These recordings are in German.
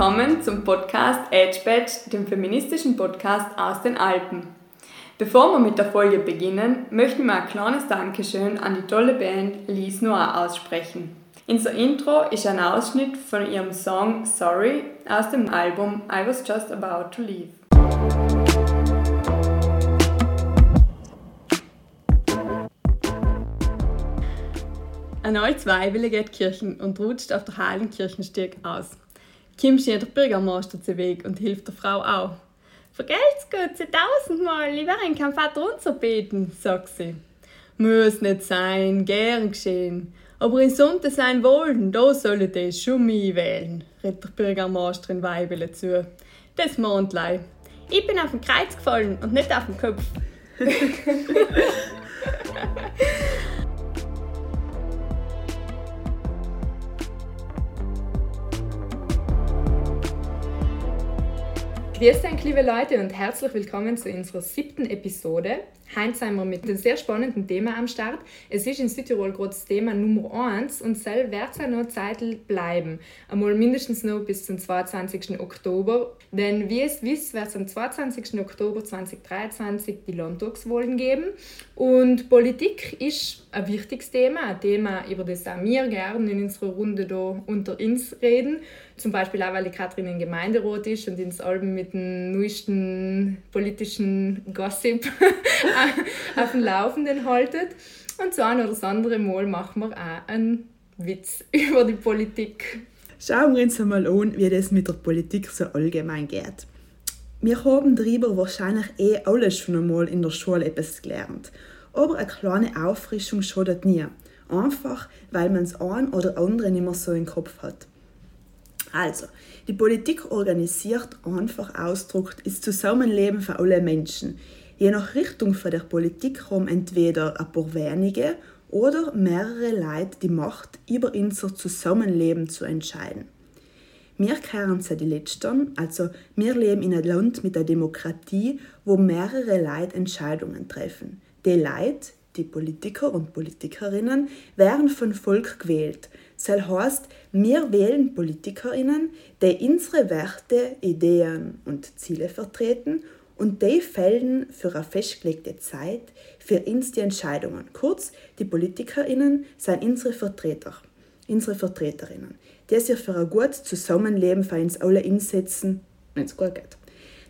Willkommen zum Podcast Edge Badge, dem feministischen Podcast aus den Alpen. Bevor wir mit der Folge beginnen, möchten wir ein kleines Dankeschön an die tolle Band Lise Noir aussprechen. Unser Intro ist ein Ausschnitt von ihrem Song Sorry aus dem Album I Was Just About to Leave. Ein neues Weibele geht Kirchen und rutscht auf der heilen Kirchenstieg Kim steht der Bürgermeister zu Weg und hilft der Frau auch. Vergelt's Gott sie tausendmal, ich werde kein Vater unser beten, sagt sie. Muss nicht sein, gern geschehen. Aber in Sonntag sein wollen, da sollen die schon mich wählen, redet der Bürgermeister in Weibele zu. Das Mondlei. Ich bin auf den Kreuz gefallen und nicht auf den Kopf. Grüß euch, liebe Leute, und herzlich willkommen zu unserer siebten Episode. Heute sind wir mit einem sehr spannenden Thema am Start. Es ist in Südtirol gerade das Thema Nummer 1 und soll wird es noch Zeit bleiben. Einmal mindestens noch bis zum 22. Oktober. Denn wie ihr wisst, wird es am 22. Oktober 2023 die Landtagswahlen geben. Und Politik ist ein wichtiges Thema, ein Thema, über das auch wir gerne in unserer Runde da unter uns reden. Zum Beispiel auch, weil die Katrin im Gemeinderat ist und ins Alben mit dem neuesten politischen Gossip auf dem Laufenden haltet. Und so ein oder das andere Mal machen wir auch einen Witz über die Politik. Schauen wir uns einmal an, wie das mit der Politik so allgemein geht. Wir haben darüber wahrscheinlich eh alles schon einmal in der Schule etwas gelernt. Aber eine kleine Auffrischung schadet nie. Einfach, weil man es ein oder andere nicht mehr so im Kopf hat. Also, die Politik organisiert, einfach ausdrückt, ist Zusammenleben für alle Menschen. Je nach Richtung von der Politik haben entweder ein paar wenige oder mehrere Leute die Macht, über unser Zusammenleben zu entscheiden. Wir kehren zu die Letzten, also wir leben in einem Land mit einer Demokratie, wo mehrere Leute Entscheidungen treffen. Die Leute, die Politiker und Politikerinnen, werden vom Volk gewählt. Das heißt, wir wählen Politikerinnen, die unsere Werte, Ideen und Ziele vertreten und die fällen für eine festgelegte Zeit für uns die Entscheidungen. Kurz, die PolitikerInnen sind unsere Vertreter, unsere Vertreterinnen, die sich für ein gutes Zusammenleben für uns alle einsetzen, wenn es gut geht.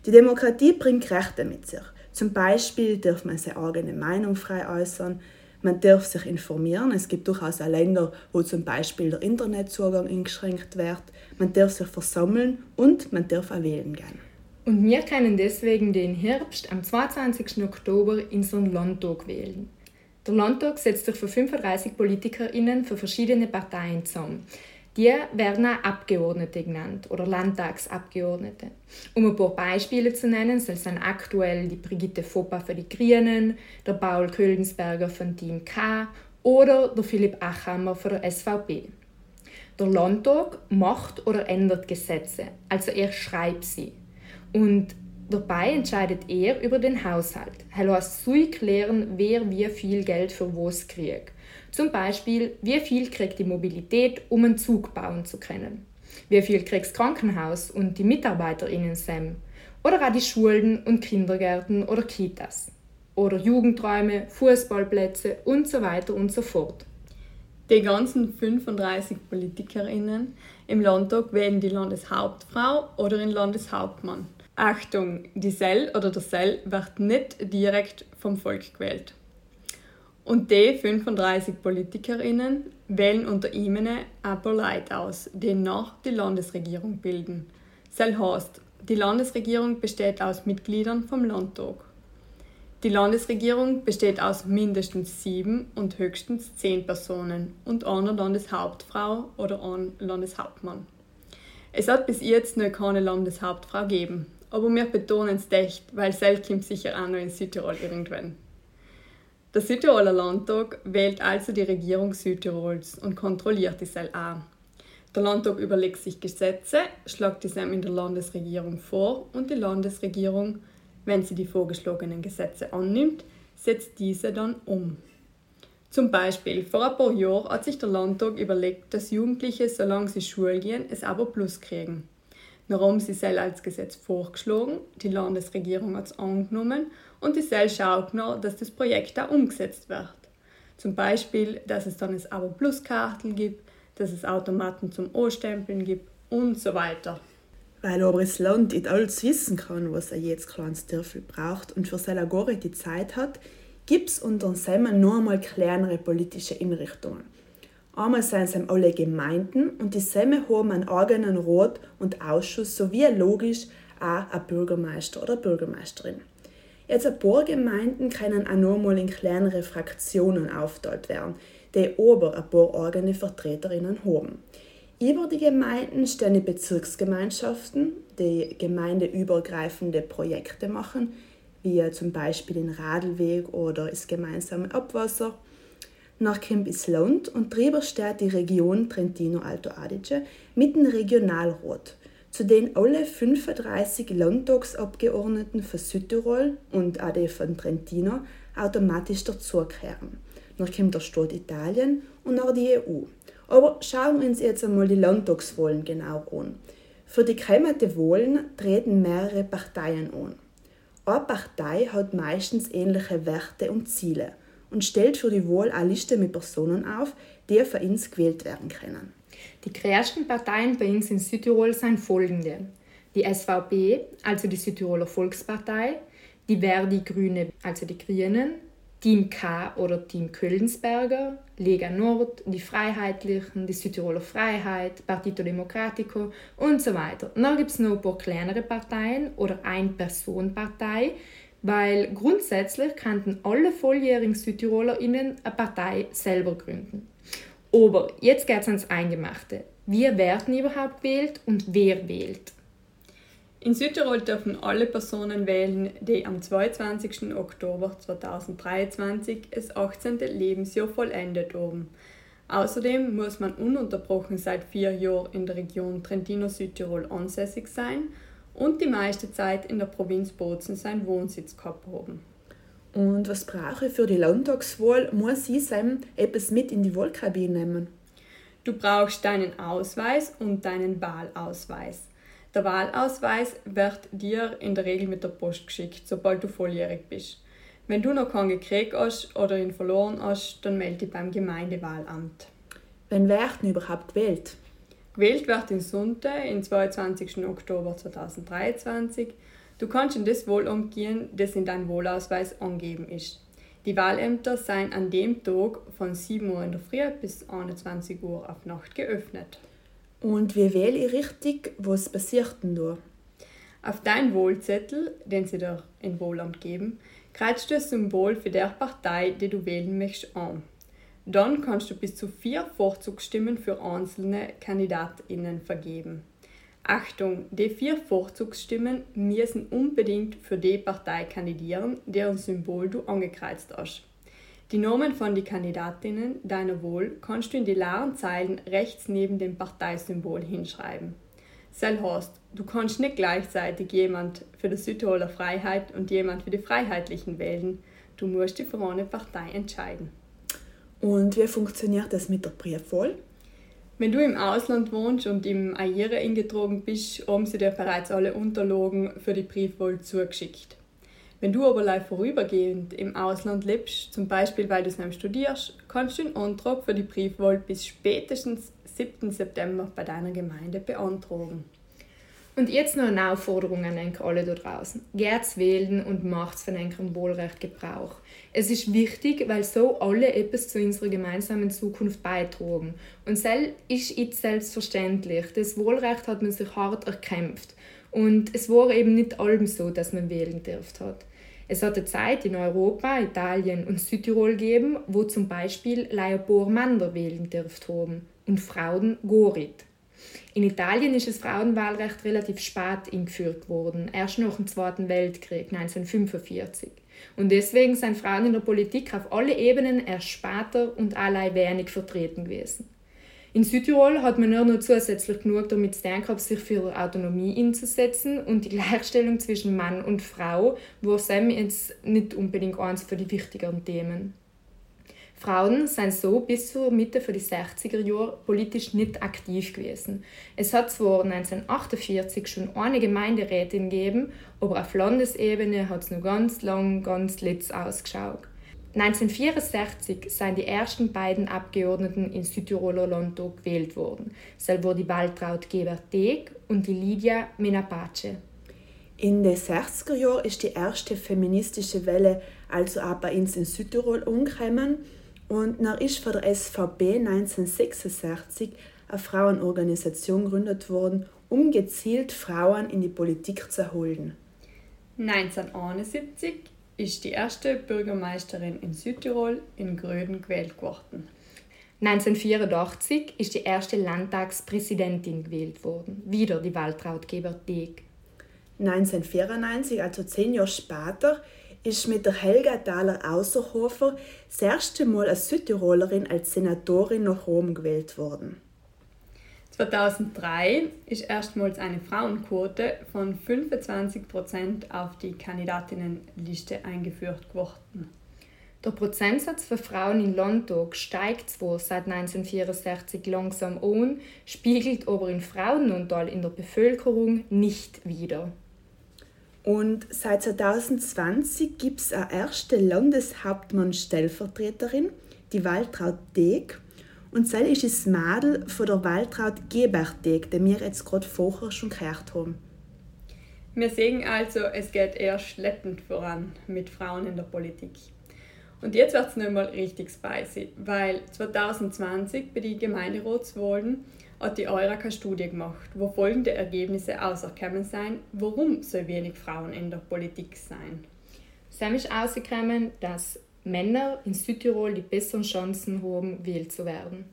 Die Demokratie bringt Rechte mit sich. Zum Beispiel darf man seine eigene Meinung frei äußern, man darf sich informieren. Es gibt durchaus auch Länder, wo zum Beispiel der Internetzugang eingeschränkt wird. Man darf sich versammeln und man darf auch wählen gehen. Und wir können deswegen den Herbst am 22. Oktober unseren Landtag wählen. Der Landtag setzt sich für 35 PolitikerInnen für verschiedene Parteien zusammen. Die werden auch Abgeordnete genannt oder Landtagsabgeordnete. Um ein paar Beispiele zu nennen, sind aktuell die Brigitte Foppa für die Grünen, der Paul Köhlensberger von Team K oder der Philipp Achammer von der SVP. Der Landtag macht oder ändert Gesetze, also er schreibt sie. Und dabei entscheidet er über den Haushalt. Er lässt so klären, wer wie viel Geld für was kriegt. Zum Beispiel, wie viel kriegt die Mobilität, um einen Zug bauen zu können? Wie viel kriegt das Krankenhaus und die MitarbeiterInnen Sam? Oder auch die Schulen und Kindergärten oder Kitas? Oder Jugendräume, Fußballplätze und so weiter und so fort. Die ganzen 35 PolitikerInnen im Landtag wählen die Landeshauptfrau oder den Landeshauptmann. Achtung, die Sell oder der Sell wird nicht direkt vom Volk gewählt. Und die 35 PolitikerInnen wählen unter ihnen ein paar aus, die nach die Landesregierung bilden. Das heißt, die Landesregierung besteht aus Mitgliedern vom Landtag. Die Landesregierung besteht aus mindestens sieben und höchstens zehn Personen und einer Landeshauptfrau oder einem Landeshauptmann. Es hat bis jetzt noch keine Landeshauptfrau gegeben, aber wir betonen es echt, weil kommt sicher auch noch in Südtirol irgendwann. Der Südtiroler Landtag wählt also die Regierung Südtirols und kontrolliert diese auch. Der Landtag überlegt sich Gesetze, schlägt diese in der Landesregierung vor und die Landesregierung, wenn sie die vorgeschlagenen Gesetze annimmt, setzt diese dann um. Zum Beispiel, vor ein paar Jahren hat sich der Landtag überlegt, dass Jugendliche, solange sie Schule gehen, es aber Plus kriegen. Darum sie soll als Gesetz vorgeschlagen, die Landesregierung hat es angenommen und die Sel schaut noch, dass das Projekt da umgesetzt wird. Zum Beispiel, dass es dann das Abo Plus Kartel gibt, dass es Automaten zum O-Stempeln gibt und so weiter. Weil aber das Land nicht alles wissen kann, was er jetzt kleines Dörfel braucht und für seine Gore die Zeit hat, gibt es unter Semmen nur einmal kleinere politische Einrichtungen. Einmal sind es alle Gemeinden und die Semme haben einen eigenen Rat und Ausschuss sowie logisch auch ein Bürgermeister oder Bürgermeisterin. Jetzt ein paar Gemeinden können auch nochmal in kleinere Fraktionen aufteilt werden, die aber ein paar eigene Vertreterinnen haben. Über die Gemeinden stehen die Bezirksgemeinschaften, die gemeindeübergreifende Projekte machen, wie zum Beispiel den Radlweg oder das gemeinsame Abwasser. Nach kommt das Land und drüber steht die Region Trentino-Alto Adige mit dem Regionalrat, zu denen alle 35 Landtagsabgeordneten von Südtirol und die von Trentino automatisch dazugehören. Dann kommt der Staat Italien und auch die EU. Aber schauen wir uns jetzt einmal die Landtagswahlen genau an. Für die kommenden Wahlen treten mehrere Parteien an. Eine Partei hat meistens ähnliche Werte und Ziele und stellt für die Wahl eine Liste mit Personen auf, die für uns gewählt werden können. Die größten Parteien bei uns in Südtirol sind folgende. Die SVP, also die Südtiroler Volkspartei, die Verdi Grüne, also die Grünen, Team K oder Team Köllensberger, Lega Nord, die Freiheitlichen, die Südtiroler Freiheit, Partito Democratico und so weiter. Und dann gibt es noch ein paar kleinere Parteien oder Ein-Person-Partei, weil grundsätzlich könnten alle volljährigen SüdtirolerInnen eine Partei selber gründen. Aber jetzt geht es ans Eingemachte. Wie werden überhaupt gewählt und wer wählt? In Südtirol dürfen alle Personen wählen, die am 22. Oktober 2023 das 18. Lebensjahr vollendet haben. Außerdem muss man ununterbrochen seit vier Jahren in der Region Trentino-Südtirol ansässig sein und die meiste Zeit in der Provinz Bozen seinen Wohnsitz gehabt haben. Und was brauche ich für die Landtagswahl? Muss ich sein etwas mit in die Wahlkabine nehmen? Du brauchst deinen Ausweis und deinen Wahlausweis. Der Wahlausweis wird dir in der Regel mit der Post geschickt, sobald du volljährig bist. Wenn du noch keinen gekriegt hast oder ihn verloren hast, dann melde dich beim Gemeindewahlamt. Wann wird überhaupt gewählt? Gewählt wird in Sunte, am 22. Oktober 2023. Du kannst in das Wahlamt gehen, das in deinem Wahlausweis angegeben ist. Die Wahlämter seien an dem Tag von 7 Uhr in der Früh bis 21 Uhr auf Nacht geöffnet. Und wie wähle ich richtig? Was passiert denn da? Auf deinen Wohlzettel, den sie dir in Wohlamt geben, kreuzt du das Symbol für der Partei, die du wählen möchtest, an. Dann kannst du bis zu vier Vorzugsstimmen für einzelne KandidatInnen vergeben. Achtung, die vier Vorzugsstimmen müssen unbedingt für die Partei kandidieren, deren Symbol du angekreuzt hast. Die Namen von den Kandidatinnen deiner Wahl kannst du in die leeren Zeilen rechts neben dem Parteisymbol hinschreiben. Das heißt, du kannst nicht gleichzeitig jemand für die Südtiroler Freiheit und jemand für die Freiheitlichen wählen. Du musst dich für eine Partei entscheiden. Und wie funktioniert das mit der Briefwahl? Wenn du im Ausland wohnst und im AIRE eingetragen bist, haben sie dir bereits alle Unterlagen für die Briefwahl zugeschickt. Wenn du aber live vorübergehend im Ausland lebst, zum Beispiel weil du es nicht studierst, kannst du den Antrag für die Briefwahl bis spätestens 7. September bei deiner Gemeinde beantragen. Und jetzt noch eine Aufforderung an alle da draußen. Geht's wählen und macht von eurem Wahlrecht Gebrauch. Es ist wichtig, weil so alle etwas zu unserer gemeinsamen Zukunft beitragen. Und das ist jetzt selbstverständlich. Das Wahlrecht hat man sich hart erkämpft. Und es war eben nicht allem so, dass man wählen dürfte hat. Es hat eine Zeit in Europa, Italien und Südtirol gegeben, wo zum Beispiel Leopor Mander wählen dürft haben und Frauen Gorit. In Italien ist das Frauenwahlrecht relativ spät eingeführt worden, erst nach dem Zweiten Weltkrieg 1945. Und deswegen sind Frauen in der Politik auf alle Ebenen erst später und allein wenig vertreten gewesen. In Südtirol hat man nur noch zusätzlich genug damit zu tun sich für Autonomie einzusetzen und die Gleichstellung zwischen Mann und Frau war Sam jetzt nicht unbedingt eines für die wichtigeren Themen. Frauen sind so bis zur Mitte der 60er Jahre politisch nicht aktiv gewesen. Es hat zwar 1948 schon eine Gemeinderätin gegeben, aber auf Landesebene hat es noch ganz lang, ganz letzt ausgeschaut. 1964 sind die ersten beiden Abgeordneten in Südtiroler Landtag gewählt worden. Es wurde die Waltraud Gebert-Deg und die Lydia Menapace. In den 60er Jahren ist die erste feministische Welle also auch bei uns in Südtirol umgekommen und dann ist von der SVP 1966 eine Frauenorganisation gegründet worden, um gezielt Frauen in die Politik zu holen. 1971 ist die erste Bürgermeisterin in Südtirol in Gröden gewählt worden. 1984 ist die erste Landtagspräsidentin gewählt worden, wieder die Waltraud Gebert-Deg. 1994, also zehn Jahre später, ist mit der Helga Thaler Außerhofer das erste Mal als Südtirolerin als Senatorin nach Rom gewählt worden. 2003 ist erstmals eine Frauenquote von 25% auf die Kandidatinnenliste eingeführt worden. Der Prozentsatz für Frauen in Landtag steigt zwar seit 1964 langsam an, spiegelt aber in Frauenanteil in der Bevölkerung nicht wider. Und seit 2020 gibt es eine erste Landeshauptmann-Stellvertreterin, die Waltraud Deg. Und sie ist das Mädel von der Waltraud Gebert-Deg, den wir jetzt gerade vorher schon gehört haben. Wir sehen also, es geht eher schleppend voran mit Frauen in der Politik. Und jetzt wird es nicht mal richtig spicy, weil 2020 bei den Gemeinderatswahlen hat die Eura keine Studie gemacht, wo folgende Ergebnisse auserkommen sein, warum so wenig Frauen in der Politik sein. Sam ist ausgekommen, dass Männer in Südtirol die besseren Chancen haben, wählt zu werden.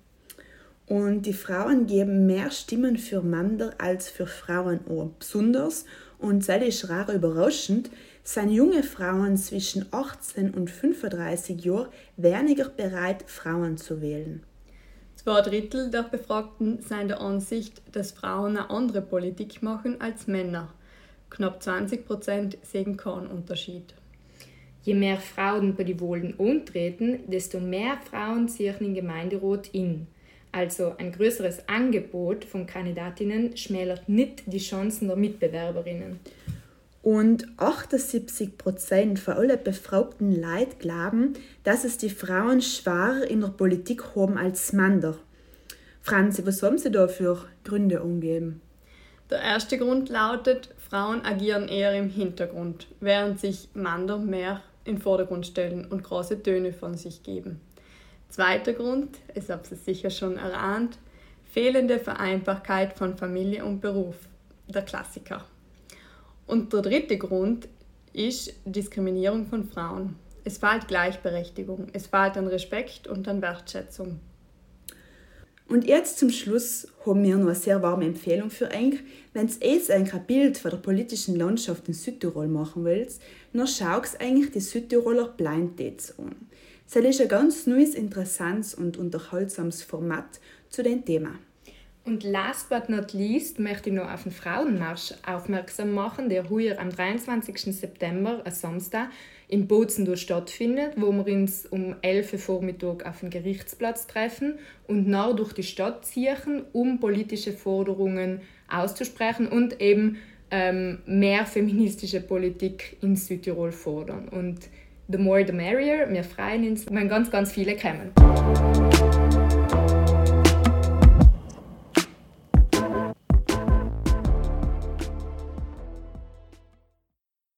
Und die Frauen geben mehr Stimmen für Männer als für Frauen an. Besonders, und das ist rar überraschend, sind junge Frauen zwischen 18 und 35 Jahren weniger bereit, Frauen zu wählen. Zwei Drittel der Befragten seien der Ansicht, dass Frauen eine andere Politik machen als Männer. Knapp 20 Prozent sehen keinen Unterschied. Je mehr Frauen bei den Wahlen antreten, desto mehr Frauen ziehen in Gemeinderat in. Also ein größeres Angebot von Kandidatinnen schmälert nicht die Chancen der Mitbewerberinnen. Und 78 Prozent von allen befragten Leuten glauben, dass es die Frauen schwerer in der Politik haben als Männer. Franzi, was haben Sie da für Gründe umgeben? Der erste Grund lautet, Frauen agieren eher im Hintergrund, während sich Männer mehr in den Vordergrund stellen und große Töne von sich geben. Zweiter Grund, es habt ihr sicher schon erahnt, fehlende Vereinbarkeit von Familie und Beruf, der Klassiker. Und der dritte Grund ist Diskriminierung von Frauen. Es fehlt Gleichberechtigung, es fehlt an Respekt und an Wertschätzung. Und jetzt zum Schluss haben wir noch eine sehr warme Empfehlung für euch. Wenn ihr jetzt ein Bild von der politischen Landschaft in Südtirol machen wollt, dann schaut eigentlich die Südtiroler Blind Dates an. Es ist ein ganz neues, interessantes und unterhaltsames Format zu dem Thema. Und last but not least möchte ich noch auf den Frauenmarsch aufmerksam machen, der heuer am 23. September, am Samstag, in Bozen stattfindet, wo wir uns um 11 Uhr Vormittag auf den Gerichtsplatz treffen und nach durch die Stadt ziehen, um politische Forderungen auszusprechen und eben ähm, mehr feministische Politik in Südtirol fordern. Und the more the merrier, wir freuen uns, wenn ganz, ganz viele kommen.